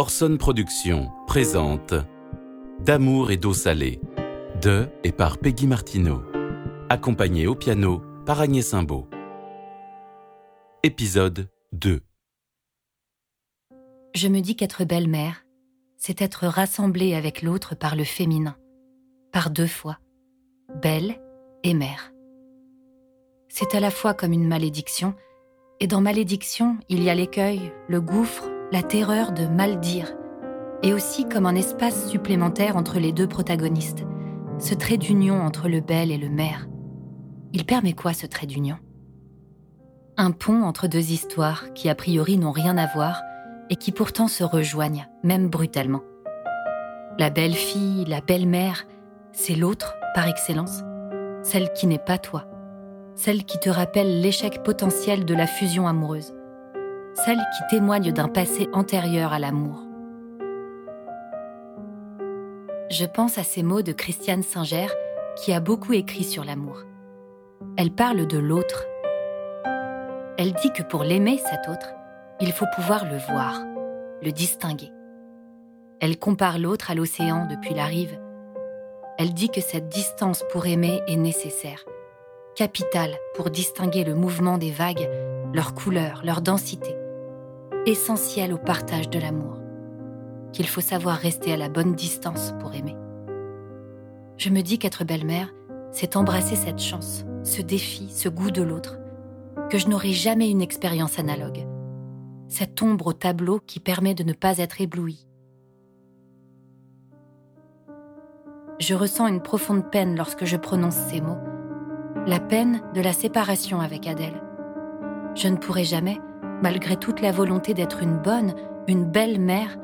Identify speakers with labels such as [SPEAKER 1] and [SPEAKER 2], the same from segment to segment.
[SPEAKER 1] Orson Productions présente D'amour et d'eau salée de et par Peggy Martineau, accompagné au piano par Agnès Simbaud. Épisode 2
[SPEAKER 2] Je me dis qu'être belle-mère, c'est être rassemblée avec l'autre par le féminin, par deux fois, belle et mère. C'est à la fois comme une malédiction, et dans malédiction, il y a l'écueil, le gouffre, la terreur de mal dire, et aussi comme un espace supplémentaire entre les deux protagonistes, ce trait d'union entre le bel et le mère. Il permet quoi ce trait d'union? Un pont entre deux histoires qui a priori n'ont rien à voir et qui pourtant se rejoignent, même brutalement. La belle-fille, la belle-mère, c'est l'autre par excellence, celle qui n'est pas toi, celle qui te rappelle l'échec potentiel de la fusion amoureuse celle qui témoigne d'un passé antérieur à l'amour. Je pense à ces mots de Christiane Singer qui a beaucoup écrit sur l'amour. Elle parle de l'autre. Elle dit que pour l'aimer, cet autre, il faut pouvoir le voir, le distinguer. Elle compare l'autre à l'océan depuis la rive. Elle dit que cette distance pour aimer est nécessaire, capitale pour distinguer le mouvement des vagues, leur couleur, leur densité essentiel au partage de l'amour, qu'il faut savoir rester à la bonne distance pour aimer. Je me dis qu'être belle-mère, c'est embrasser cette chance, ce défi, ce goût de l'autre, que je n'aurai jamais une expérience analogue, cette ombre au tableau qui permet de ne pas être ébloui. Je ressens une profonde peine lorsque je prononce ces mots, la peine de la séparation avec Adèle. Je ne pourrai jamais, malgré toute la volonté d'être une bonne, une belle mère,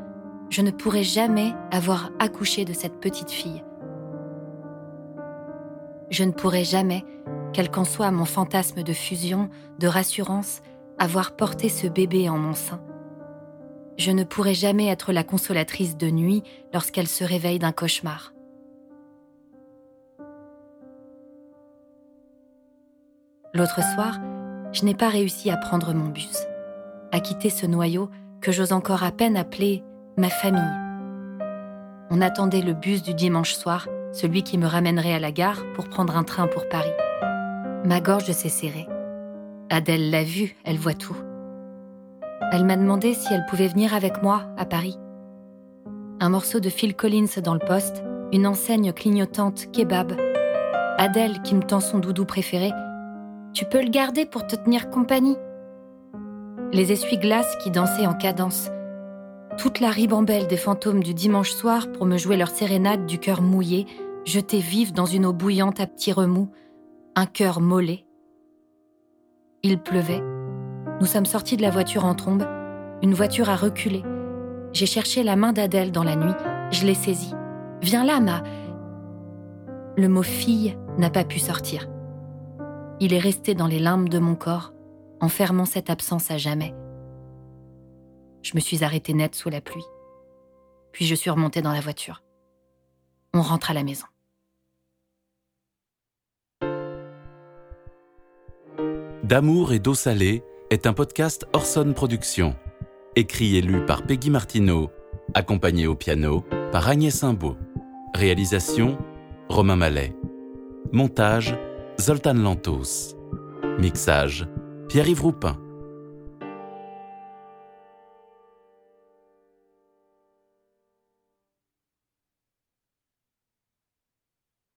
[SPEAKER 2] je ne pourrai jamais avoir accouché de cette petite fille. Je ne pourrai jamais, quel qu'en soit mon fantasme de fusion, de rassurance, avoir porté ce bébé en mon sein. Je ne pourrai jamais être la consolatrice de nuit lorsqu'elle se réveille d'un cauchemar. L'autre soir, je n'ai pas réussi à prendre mon bus à quitter ce noyau que j'ose encore à peine appeler ma famille. On attendait le bus du dimanche soir, celui qui me ramènerait à la gare pour prendre un train pour Paris. Ma gorge s'est serrée. Adèle l'a vu, elle voit tout. Elle m'a demandé si elle pouvait venir avec moi à Paris. Un morceau de Phil Collins dans le poste, une enseigne clignotante kebab. Adèle qui me tend son doudou préféré. Tu peux le garder pour te tenir compagnie? Les essuie-glaces qui dansaient en cadence, toute la ribambelle des fantômes du dimanche soir pour me jouer leur sérénade du cœur mouillé, jeté vif dans une eau bouillante à petits remous, un cœur mollet. Il pleuvait. Nous sommes sortis de la voiture en trombe. Une voiture a reculé. J'ai cherché la main d'Adèle dans la nuit. Je l'ai saisie. Viens là, ma. Le mot fille n'a pas pu sortir. Il est resté dans les limbes de mon corps, en fermant cette absence à jamais. Je me suis arrêtée net sous la pluie. Puis je suis remontée dans la voiture. On rentre à la maison.
[SPEAKER 1] D'amour et d'eau salée est un podcast Orson Productions, écrit et lu par Peggy Martineau, accompagné au piano par Agnès Simbaud. Réalisation Romain Mallet. Montage Zoltan Lantos. Mixage Pierre-Yves Roupin.